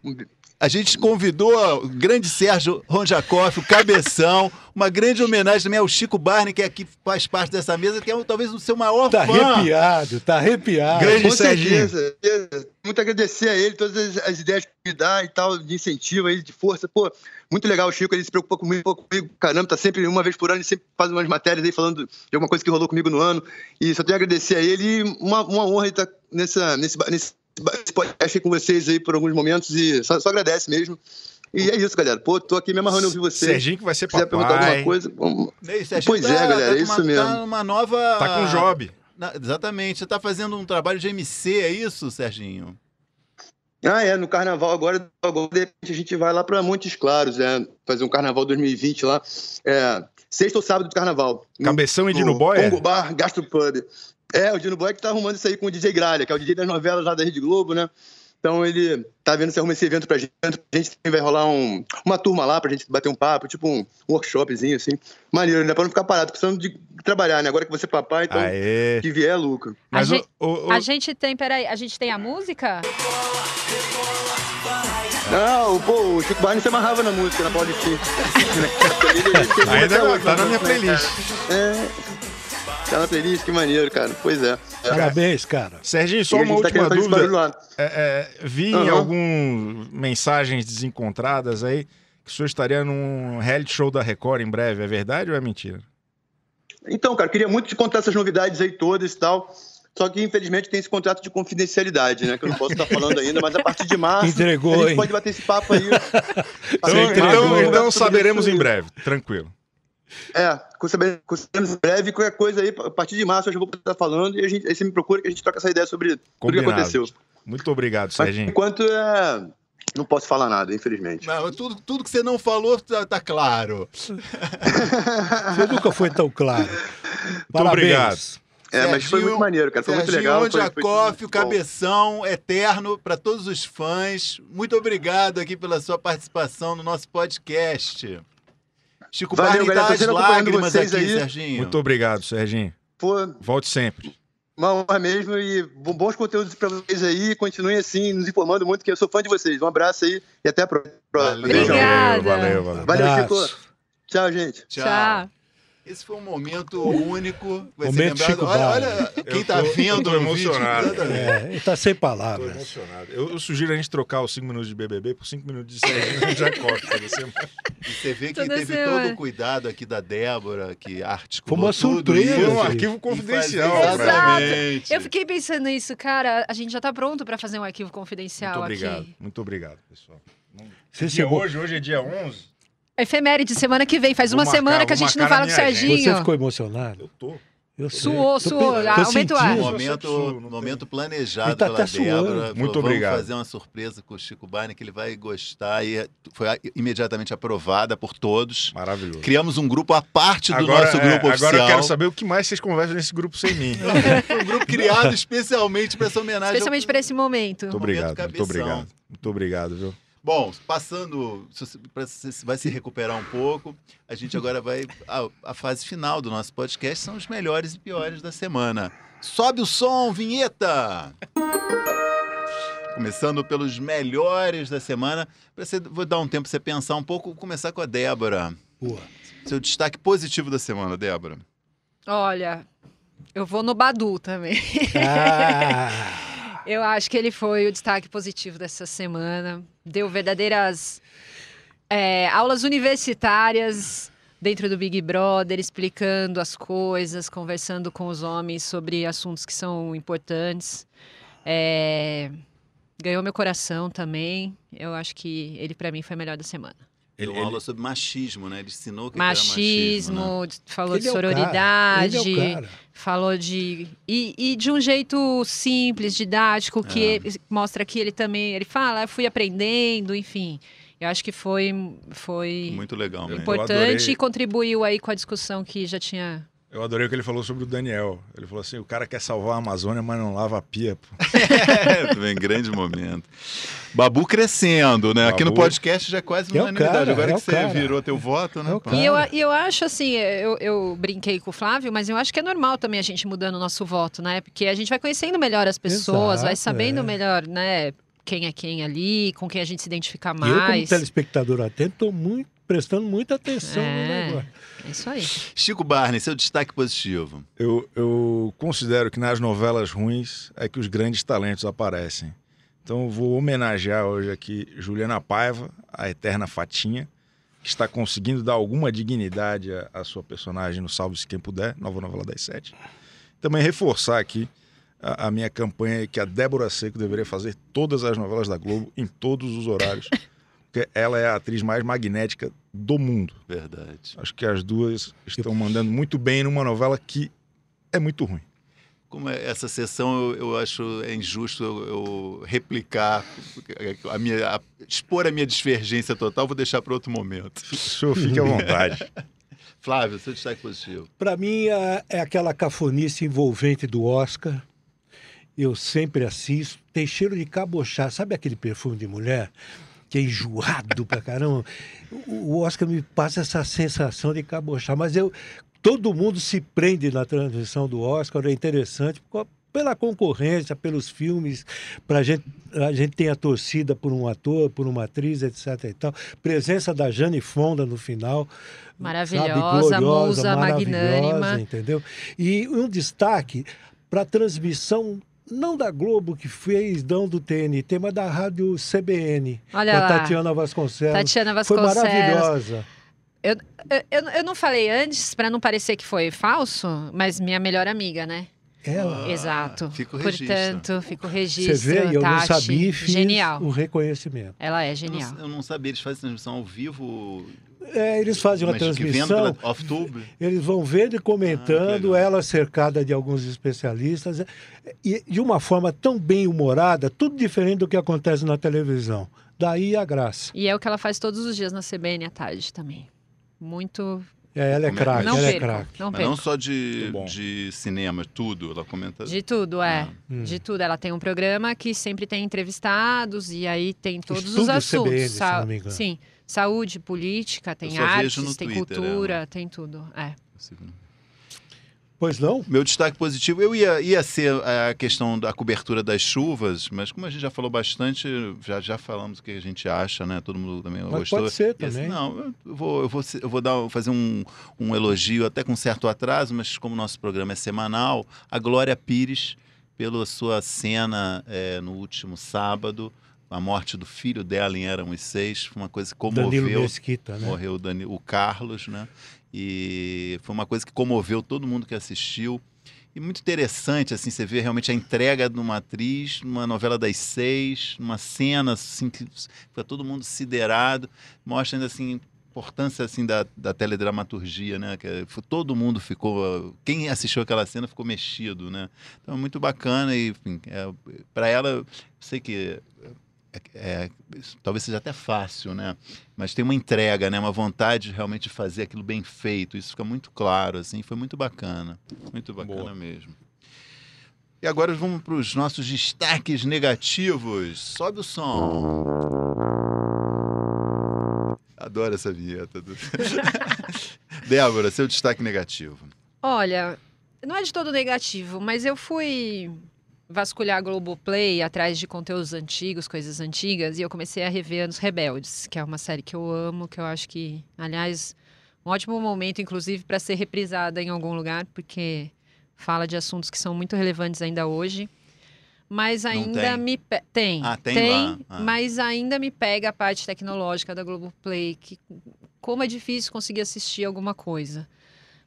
dia. A gente convidou o grande Sérgio Ronjakoff, o cabeção, uma grande homenagem também ao Chico Barney, que aqui faz parte dessa mesa, que é talvez o seu maior Tá fã. arrepiado, tá arrepiado. Grande Com Serginho. certeza. Muito agradecer a ele, todas as, as ideias que me dá e tal, de incentivo aí, de força. Pô, muito legal o Chico, ele se preocupa comigo, pouco comigo, caramba, tá sempre, uma vez por ano, ele sempre faz umas matérias aí falando de alguma coisa que rolou comigo no ano. E só tenho a agradecer a ele e uma, uma honra estar nessa, nesse, nesse, nesse podcast aí com vocês aí por alguns momentos e só, só agradece mesmo. E é isso, galera. Pô, tô aqui me amarrando ouvir vocês. Serginho que vai ser Se quiser perguntar alguma papai. coisa, vamos... É isso, a gente Pois é, galera, com é isso uma, mesmo. Tá numa nova. Tá com job. Na- exatamente. Você está fazendo um trabalho de MC, é isso, Serginho? Ah, é, no carnaval agora, agora de repente a gente vai lá para Montes Claros, é, fazer um carnaval 2020 lá. É, sexta ou sábado do carnaval. Cabeção e no Dino Boy? é? Congo Bar, Gastropub. É, o Dino Boy que tá arrumando isso aí com o DJ Gralha, que é o DJ das novelas lá da Rede Globo, né? Então ele tá vendo se arruma esse evento pra gente. A gente vai rolar um, uma turma lá pra gente bater um papo, tipo um workshopzinho, assim. Maneiro, né? Pra não ficar parado, precisando de trabalhar, né? Agora que você é papai, então Aê. que vier é lucro. A, Mas o- gente, o- o- a gente tem, peraí, a gente tem a música? Não, pô, o Chico Barney se amarrava na música, na Paulistinha. Ainda tá na minha playlist. É, tá na playlist, que maneiro, cara. Pois é. Parabéns, cara. Serginho, só uma tá última dúvida. É, é, vi Aham. algumas mensagens desencontradas aí que o senhor estaria num reality show da Record em breve. É verdade ou é mentira? Então, cara, queria muito te contar essas novidades aí todas e tal. Só que, infelizmente, tem esse contrato de confidencialidade, né? Que eu não posso estar falando ainda, mas a partir de março. Entregou, a gente hein? pode bater esse papo aí. Então, então, então saberemos em breve. Tranquilo. É, saberemos em breve, qualquer coisa aí, a partir de março eu já vou estar falando e a gente, aí você me procura que a gente troca essa ideia sobre tudo que aconteceu. Muito obrigado, Mas, Serginho. enquanto é. Não posso falar nada, infelizmente. Não, tudo, tudo que você não falou tá, tá claro. Você nunca foi tão claro. Muito obrigado. É, mas foi Serginho- muito maneiro, cara. Foi muito Serginho legal. Onde foi- a foi o cabeção eterno para todos os fãs. Muito obrigado aqui pela sua participação no nosso podcast. Chico Valeu, Barney galera. Tô as lágrimas vocês aqui, aí. Serginho. Muito obrigado, Serginho. Pô, Volte sempre. uma honra mesmo e bons conteúdos pra vocês aí. Continuem assim, nos informando muito, que eu sou fã de vocês. Um abraço aí e até a próxima. Valeu. Beijão. Valeu, valeu. Valeu, Abraço. Chico. Tchau, gente. Tchau. Tchau. Esse foi um momento único. Vai ser Momento lembrado. Chico Olha, olha quem Eu tá tô- vendo eu vídeo. emocionado. Exatamente. É, ele tá sem Tô palavras. emocionado. Eu, eu sugiro a gente trocar os 5 minutos de BBB por 5 minutos de Serginho Jacó. E você vê que Toda teve semana. todo o cuidado aqui da Débora, que articulou Foi uma surpresa. Foi um arquivo confidencial. Exatamente. Eu fiquei pensando nisso, cara. A gente já tá pronto pra fazer um arquivo confidencial Muito obrigado. aqui. Muito obrigado, pessoal. Você chegou, hoje, hoje é dia 11. Efeméride, semana que vem. Faz Vou uma marcar, semana que a gente não fala com o. Serginho. você ficou emocionado? Eu tô. Eu. Suou, Tô suou. tô aumenta o ar. Momento, Absurdo, momento planejado Ele tá pela. Débora. Falou, Muito Vamos obrigado. fazer uma surpresa com o Chico Barney que ele vai gostar e foi a- imediatamente aprovada por todos. Maravilhoso. Criamos um grupo à parte do Agora, nosso é, grupo oficial. agora eu quero saber o que mais vocês conversam nesse grupo sem mim. Foi um grupo criado especialmente para essa homenagem. ao- Especialmente pra esse momento. Muito obrigado, muito cabeção. obrigado. Muito obrigado, viu? Bom, passando, você- vai se recuperar um pouco. A gente agora vai a, a fase final do nosso podcast são os melhores e piores da semana. Sobe o som, vinheta. Começando pelos melhores da semana. Você, vou dar um tempo para você pensar um pouco. Vou começar com a Débora. Boa. Seu destaque positivo da semana, Débora. Olha, eu vou no Badu também. Ah, Eu acho que ele foi o destaque positivo dessa semana. Deu verdadeiras é, aulas universitárias dentro do Big Brother, explicando as coisas, conversando com os homens sobre assuntos que são importantes. É, ganhou meu coração também. Eu acho que ele, pra mim, foi o melhor da semana. Ele, Deu ele- aula sobre machismo, né? Ele ensinou que Machismo, era machismo. né? de- falou ele de é o cara, sororidade. ele é o cara. Falou de. E, e de um jeito simples, didático, que É. ele- mostra que ele também. Ele fala, eu fui aprendendo, enfim. Eu acho que foi, foi Muito legal, importante e contribuiu aí com a discussão que já tinha. Eu adorei o que ele falou sobre o Daniel. Ele falou assim: o cara quer salvar a Amazônia, mas não lava a pia. Pô. É, também grande momento. Babu crescendo, né? Aqui no Babu. podcast já é quase É o unanimidade. Agora é que você cara. virou teu voto, né? É. E eu, e eu acho assim, eu, eu brinquei com o Flávio, mas eu acho que é normal também a gente mudando o nosso voto, né? Porque a gente vai conhecendo melhor as pessoas, vai Exato, sabendo é. melhor, né? Quem é quem ali, com quem a gente se identifica E eu, como mais. telespectador atento, estou muito, prestando muita atenção no É. negócio. É isso aí. Chico Barney, seu destaque positivo. Eu, eu considero que nas novelas ruins é que os grandes talentos aparecem. Então eu vou homenagear hoje aqui Juliana Paiva, a eterna Fatinha, que está conseguindo dar alguma dignidade à, à sua personagem no Salve-se Quem Puder, nova novela das sete. Também reforçar aqui a, a minha campanha que a Débora Seco deveria fazer todas as novelas da Globo em todos os horários, porque ela é a atriz mais magnética do mundo. Verdade. Acho que as duas estão mandando muito bem numa novela que é muito ruim. como é essa sessão eu, eu acho é injusto eu, eu replicar a minha a, expor a minha divergência total, vou deixar para outro momento. O senhor fique à vontade. Flávio, seu destaque positivo. Para mim é, é aquela cafonice envolvente do Oscar. Eu sempre assisto. Tem cheiro de cabochá. Sabe aquele perfume de mulher? Que é enjoado pra caramba. O Oscar me passa essa sensação de cabochá. Mas eu, todo mundo se prende na transmissão do Oscar. É interessante pela concorrência, pelos filmes, para gente, a gente tem a torcida por um ator, por uma atriz, etc. E tal. Presença da Jane Fonda no final. Maravilhosa, sabe, gloriosa, musa magnânima. Entendeu? E um destaque para a transmissão não da Globo que fez, não do TNT, mas da rádio CBN. Olha com a Tatiana Vasconcelos. Tatiana Vasconcelos. Foi maravilhosa. Eu, eu, eu não falei antes, para não parecer que foi falso, mas minha melhor amiga, né? Ela. Exato. Fica o registro. Portanto, fica o registro. Você vê, eu Tati, não sabia e fiz Genial. o reconhecimento. Ela é Eu genial. não, eu não sabia, eles fazem transmissão ao vivo. É, eles fazem uma mas que vendo transmissão, pela off-tube. eles vão vendo e Ah, comentando, legal. ela cercada de alguns especialistas, e de uma forma tão bem humorada, tudo diferente do que acontece na televisão. Daí a graça. E é o que ela faz todos os dias na CBN à tarde também. Muito. É, ela é é- craque, Não ela é percam. craque. Não Mas não só de, de cinema, tudo. Ela comenta. De tudo, é. Ah. Hum. De tudo. Ela tem um programa que sempre tem entrevistados e aí tem todos os Estúdio assuntos. CBN, se não me engano. Sim. Saúde, política, tem artes, tem Twitter, cultura, tem tudo. É. Pois não? Meu destaque positivo, eu ia, ia ser a questão da cobertura das chuvas, mas como a gente já falou bastante, já, já falamos o que a gente acha, né? Todo mundo também Mas gostou. pode ser assim, também. não, eu vou, eu vou, eu vou dar, fazer um, um elogio até com certo atraso, mas como o nosso programa é semanal, a Glória Pires, pela sua cena eh, no último sábado, a morte do filho dela em Eram os Seis, foi uma coisa que Danilo comoveu Mesquita, né? morreu o, Dani, o Carlos, né? E foi uma coisa que comoveu todo mundo que assistiu. E muito interessante, assim, você vê realmente a entrega de uma atriz, numa novela das seis, numa cena, assim, que fica todo mundo siderado, mostra ainda, assim, a importância, assim, da, da teledramaturgia, né? Que foi- todo mundo ficou, quem assistiu aquela cena ficou mexido, né? Então é muito bacana e, é, para ela, sei que é- talvez seja até fácil, né? Mas tem uma entrega, né? Uma vontade realmente de fazer aquilo bem feito. Isso fica muito claro, assim. Foi muito bacana. Muito bacana Boa. mesmo. E agora vamos para os nossos destaques negativos. Sobe o som. Adoro essa vinheta. do- Débora, seu destaque negativo. Olha, não é de todo negativo, mas eu fui vasculhar Globoplay atrás de conteúdos antigos, coisas antigas, e eu comecei a rever Anos Rebeldes, que é uma série que eu amo, que eu acho que, aliás, um ótimo momento, inclusive, para ser reprisada em algum lugar, porque fala de assuntos que são muito relevantes ainda hoje. Mas ainda tem. me pe... tem, Ah, tem lá. Ah. mas ainda me pega a parte tecnológica da Globoplay, que como é difícil conseguir assistir alguma coisa.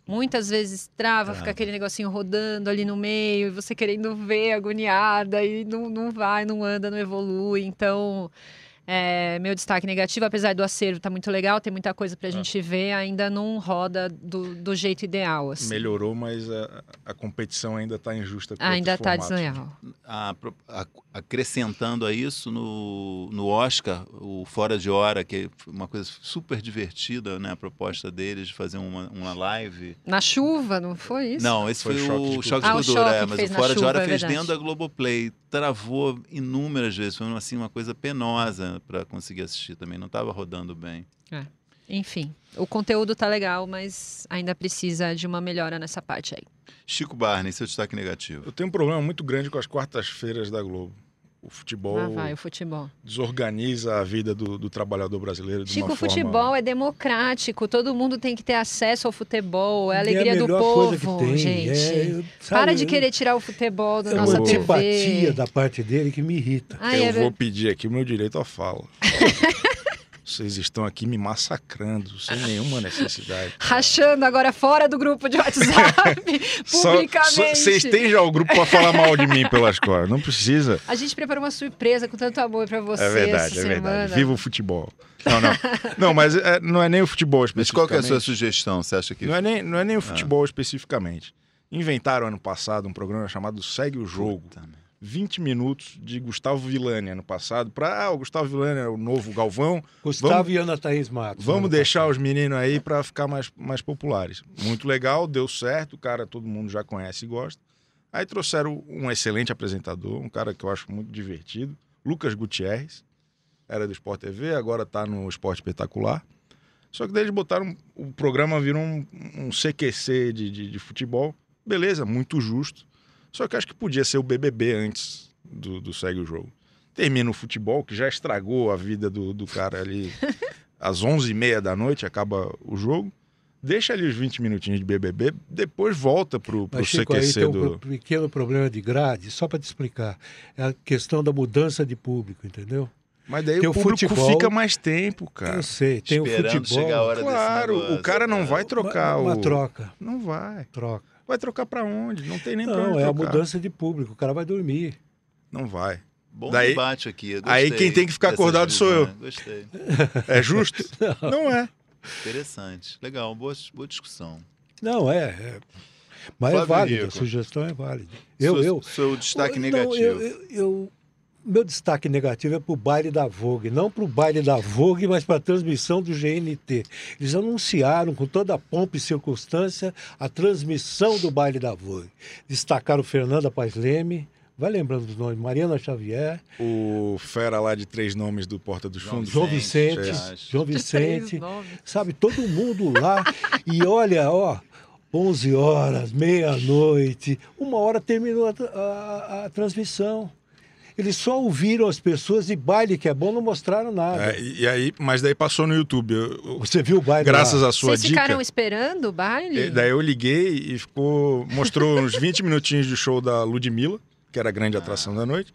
Muitas vezes trava, Trava. fica aquele negocinho rodando ali no meio, e você querendo ver agoniada, e não, não vai, não anda, não evolui. Então, é, meu destaque negativo, apesar do acervo estar muito legal, tem muita coisa Ah. pra gente ver, ainda não roda do, do jeito ideal. Assim. Melhorou, mas a, a competição ainda está injusta. com Ainda tá formatos. desleal. a- a- acrescentando a isso, no, no Oscar, o Fora de Hora, que é uma coisa super divertida, né? A proposta deles de fazer uma, uma live. Na chuva, não foi isso? Não, esse Foi foi, Choque de o Cultura. Choque de Ah, o Choque é, mas o Fora de Hora chuva, é fez dentro da Globoplay. Travou inúmeras vezes, foi assim, uma coisa penosa para conseguir assistir também, não estava rodando bem. Enfim, o conteúdo tá legal, mas ainda precisa de uma melhora nessa parte aí. Chico Barney, seu destaque negativo. Eu tenho um problema muito grande com as quartas-feiras da Globo. O futebol Lá vai o futebol. desorganiza a vida do, do trabalhador brasileiro de Chico, uma o forma... futebol é democrático, todo mundo tem que ter acesso ao futebol, é a alegria a do povo, tem. gente. É, eu- sabe, Para de querer tirar o futebol da É nossa uma TV. antipatia da parte dele que me irrita. Ai, é eu vou ver- pedir aqui o meu direito à fala. Vocês estão aqui me massacrando sem nenhuma necessidade. Rachando agora fora do grupo de WhatsApp, publicamente. Vocês têm já o grupo para falar mal de mim pelas costas. Não precisa. A gente preparou uma surpresa com tanto amor pra você É verdade, essa é semana. verdade. Viva o futebol. Não, não. Não, mas é, não é nem o futebol Mas qual que é a sua especificamente. sugestão? Você acha que Não é nem, não é nem o futebol especificamente. Inventaram ano passado um programa chamado Segue o Jogo. Puta. 20 minutos de Gustavo Villani ano passado. Pra, ah, o Gustavo Villani é o novo Galvão. Gustavo Vamos- e Ana Thaís Matos. Vamos ano deixar passado. os meninos aí para ficar mais, mais populares. Muito legal, deu certo, o cara todo mundo já conhece e gosta. Aí trouxeram um excelente apresentador, um cara que eu acho muito divertido, Lucas Gutierrez, era do Sport TV, agora tá no Esporte Espetacular. Só que daí eles botaram, o programa virou um, um CQC de, de, de futebol. Beleza, muito justo. Só que eu acho que podia ser o BBB antes do, do Segue o Jogo. Termina o futebol, que já estragou a vida do, do cara ali às 11h30 da noite, acaba o jogo. Deixa ali os 20 minutinhos de BBB, depois volta pro, pro Mas, Chico, aí CQC tem um do... pequeno problema de grade, só para te explicar. É a questão da mudança de público, entendeu? Mas daí tem o o público futebol- fica mais tempo, cara. Eu sei, tem Esperando o futebol. chegar a hora desse Claro, negócio, o cara não cara. vai trocar uma, uma o... troca, Não vai. troca. Vai trocar pra onde? Não tem nem pra Não, onde é a trocar. mudança de público, o cara vai dormir. Não vai. Bom Daí- debate aqui. eu aí quem tem que ficar acordado sou eu. visões. Gostei. É justo? não é. Interessante. Legal, boa, boa discussão. Não, é. é. Mas Flávio é válido, a Rico. sugestão é válida. Eu, seu, eu, seu destaque Não, negativo. eu- eu- eu- meu destaque negativo é para o baile da Vogue. Não para o baile da Vogue, mas para a transmissão do GNT. Eles anunciaram com toda a pompa e circunstância a transmissão do baile da Vogue. Destacaram Fernanda Paes Leme, vai lembrando dos nomes, Mariana Xavier, O fera lá de três nomes do Porta dos João Fundos. João Vicente, Vicente, eu acho. João Vicente, sabe, todo mundo lá. e olha, ó, 11 horas, meia-noite, uma hora terminou a, a- a transmissão. Eles só ouviram as pessoas e baile que é bom não mostraram nada. É, e aí, mas daí passou no YouTube. Eu- Você viu o baile graças lá? à sua Vocês dica. ficaram esperando o baile? E Daí eu liguei e ficou. Mostrou uns 20 minutinhos de show da Ludmilla, que era a grande atração da noite,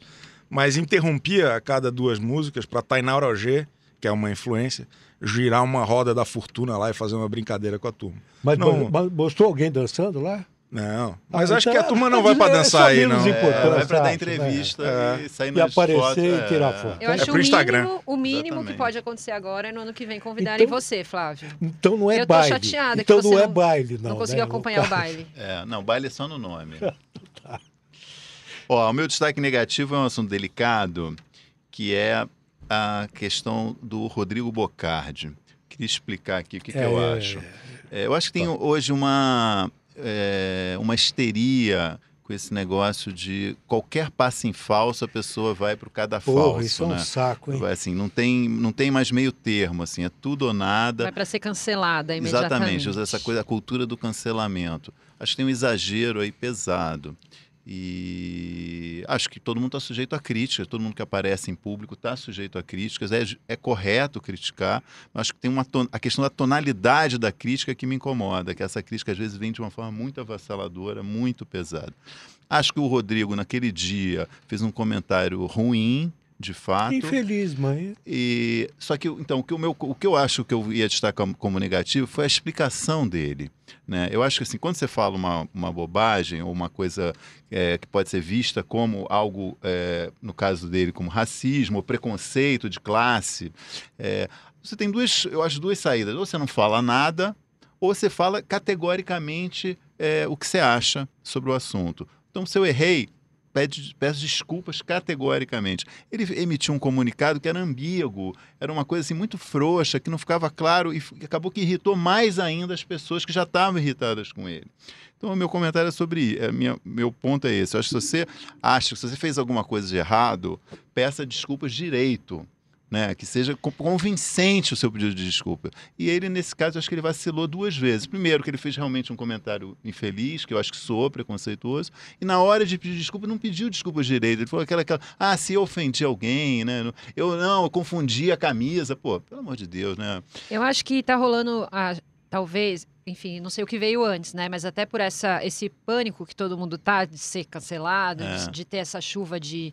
mas interrompia a cada duas músicas para Tainara Ogê, que é uma influência, girar uma roda da fortuna lá e fazer uma brincadeira com a turma. Mas, Não. mas mostrou alguém dançando lá? Não, mas Ah, acho então que a turma não é- vai para é dançar aí, não. É, vai para dar entrevista é. e sair E aparecer fotos. e é. tirar foto. Eu acho É o pro mínimo, Instagram. o mínimo que Exatamente. pode acontecer agora é no ano que vem convidarem Então- você, Flávio. Então não é Eu tô baile. chateada que então você não é baile, não. Não, conseguiu né? acompanhar o baile. É, não, baile é só no nome. Ó, o meu destaque negativo é um assunto delicado, que é a questão do Rodrigo Bocardi. Queria explicar aqui o que, que eu É, acho. É, eu acho que tem hoje uma, é, uma histeria com esse negócio de qualquer passo em falso, a pessoa vai para o cada Porra, falso, isso é um né? saco, hein? Assim, não tem, não tem mais meio termo, assim, é tudo ou nada. Vai para ser cancelada imediatamente. Exatamente, usa essa coisa, a cultura do cancelamento. Acho que tem um exagero aí pesado. E acho que todo mundo está sujeito a críticas, todo mundo que aparece em público está sujeito a críticas. É, é correto criticar, mas acho que tem uma a questão da tonalidade da crítica que me incomoda, que essa crítica às vezes vem de uma forma muito avassaladora, muito pesada. Acho que o Rodrigo, naquele dia, fez um comentário ruim, de fato. Infeliz, mãe. E só que então o que, o meu, o que eu acho que eu ia destacar como negativo foi a explicação dele. Né? Eu acho que assim, quando você fala uma, uma bobagem ou uma coisa é, que pode ser vista como algo, é, no caso dele, como racismo ou preconceito de classe, é, você tem duas, eu acho duas saídas. Ou você não fala nada, ou você fala categoricamente é, o que você acha sobre o assunto. Então, se eu errei, pede, peço desculpas categoricamente. Ele emitiu um comunicado que era ambíguo, era uma coisa assim muito frouxa, que não ficava claro e acabou que irritou mais ainda as pessoas que já estavam irritadas com ele. Então, o meu comentário é sobre. É, minha, meu ponto é esse. Eu acho que se você acha que se você fez alguma coisa de errado, peça desculpas direito. Né, que seja co- convincente o seu pedido de desculpa. E ele, nesse caso, acho que ele vacilou duas vezes. Primeiro, que ele fez realmente um comentário infeliz, que eu acho que soou preconceituoso, e na hora de pedir desculpa, não pediu desculpas direito. Ele falou aquela, aquela ah, se eu ofendi alguém, né? Eu não, eu confundi a camisa. Pô, pelo amor de Deus, né? Eu acho que tá rolando, talvez, enfim, não sei o que veio antes, né? Mas até por essa, esse pânico que todo mundo tá de ser cancelado, É. de, de ter essa chuva de.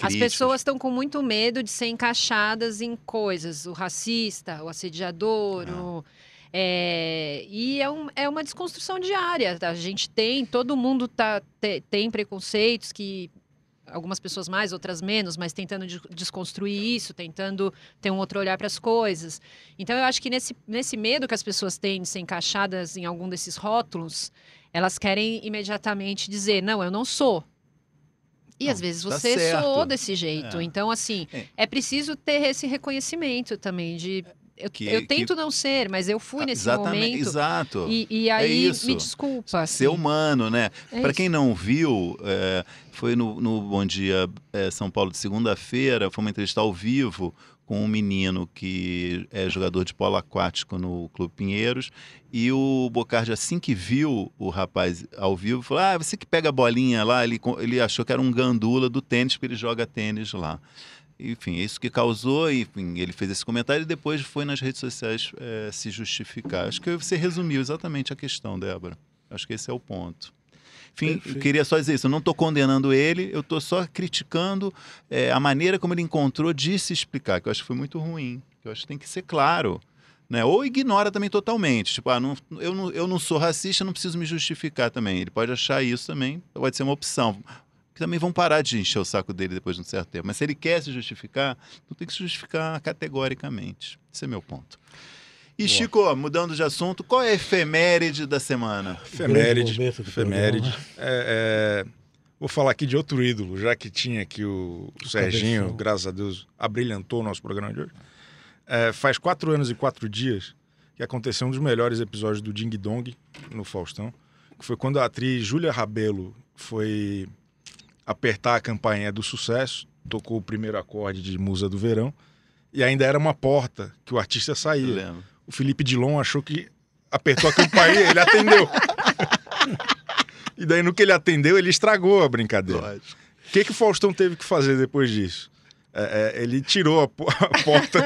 As Críticas. pessoas estão com muito medo de ser encaixadas em coisas, o racista, o assediador, É. o- é, e é, um- é uma desconstrução diária. A gente tem, todo mundo tá, te- tem preconceitos que algumas pessoas mais, outras menos, mas tentando de- desconstruir isso, tentando ter um outro olhar para as coisas. Então, eu acho que nesse, nesse medo que as pessoas têm de ser encaixadas em algum desses rótulos, elas querem imediatamente dizer: não, eu não sou. E Não, às vezes tá você certo. soou desse jeito. É. Então, assim, É. é. preciso ter esse reconhecimento também de. Eu, Que- eu que- tento não ser, mas eu fui nesse Exatamente, momento. exato. E, e aí, isso. me desculpa. Ser assim. humano, né? É Para quem não viu, é, foi no, no Bom Dia é, São Paulo de segunda-feira, foi uma entrevista ao vivo com um menino que é jogador de polo aquático no Clube Pinheiros. E o Bocardi, assim que viu o rapaz ao vivo, falou: Ah, você que pega a bolinha lá, ele, ele achou que era um gandula do tênis, porque ele joga tênis lá. Enfim, é isso que causou, enfim, ele fez esse comentário e depois foi nas redes sociais eh, se justificar. Acho que você resumiu exatamente a questão, Débora. Acho que esse é o ponto. Enfim, queria só dizer isso. Eu não estou condenando ele, eu estou só criticando eh, a maneira como ele encontrou de se explicar, que eu acho que foi muito ruim. Eu acho que tem que ser claro. Né? Ou ignora também totalmente. Tipo, ah, não, eu, não, eu não sou racista, não preciso me justificar também. Ele pode achar isso também, pode ser uma opção. Que também vão parar de encher o saco dele depois de um certo tempo. Mas se ele quer se justificar, não tem que se justificar categoricamente. Esse é meu ponto. E, Chico, mudando de assunto, qual é a efeméride da semana? Efeméride. Efeméride. programa. É, é, vou falar aqui de outro ídolo, já que tinha aqui o, O Serginho, cabeção. graças a Deus, abrilhantou o nosso programa de hoje. É, faz quatro anos e quatro dias que aconteceu um dos melhores episódios do Ding Dong no Faustão, que foi quando a atriz Júlia Rabelo foi apertar a campainha do sucesso, tocou o primeiro acorde de Musa do Verão, e ainda era uma porta que o artista Eu saía. O Felipe Dilon achou que apertou a campainha, ele atendeu. e daí, no que ele atendeu, ele estragou a brincadeira. Lógico. O que, que o Faustão teve que fazer depois disso? É, é, ele tirou a, a porta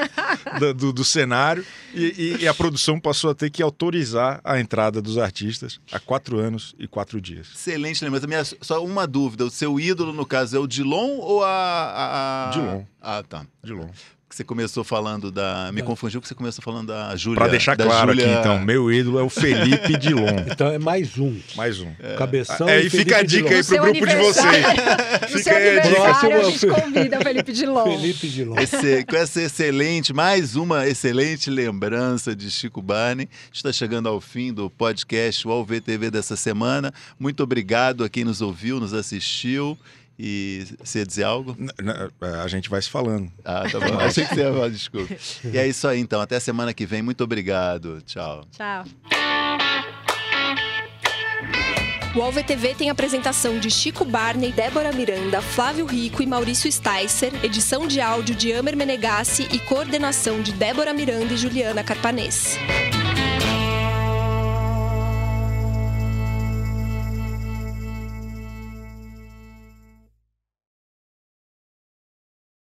da- do, do cenário e, e- e a produção passou a ter que autorizar a entrada dos artistas há quatro anos e quatro dias. Excelente lembrança. Minha- Só uma dúvida: o seu ídolo, no caso, é o Dilon ou a... a- Dilon. Ah, tá. Dilon. Que você começou falando da. Me Tá. confundiu que você começou falando da Júlia. Para deixar da claro Júlia- aqui, então, meu ídolo é o Felipe Dilon. Então é mais um. Mais um. Cabeção É, e e fica a dica Dilon. aí pro Seu grupo de vocês. Fica seu aí a dica. aniversário, a gente convida o Felipe Dilon. Felipe Dilon. Esse- com essa excelente, mais uma excelente lembrança de Chico Barney. Está chegando ao fim do podcast UOL VTV dessa semana. Muito obrigado a quem nos ouviu, nos assistiu. E você ia dizer algo? N- n- A gente vai se falando. Ah, tá bom. Achei que você ia falar, desculpa. E é isso aí, então. Até semana que vem. Muito obrigado. Tchau. Tchau. O AlvTV tem apresentação de Chico Barney, Débora Miranda, Flávio Rico e Maurício Sticer, edição de áudio de Amer Menegassi e coordenação de Débora Miranda e Juliana Carpanês.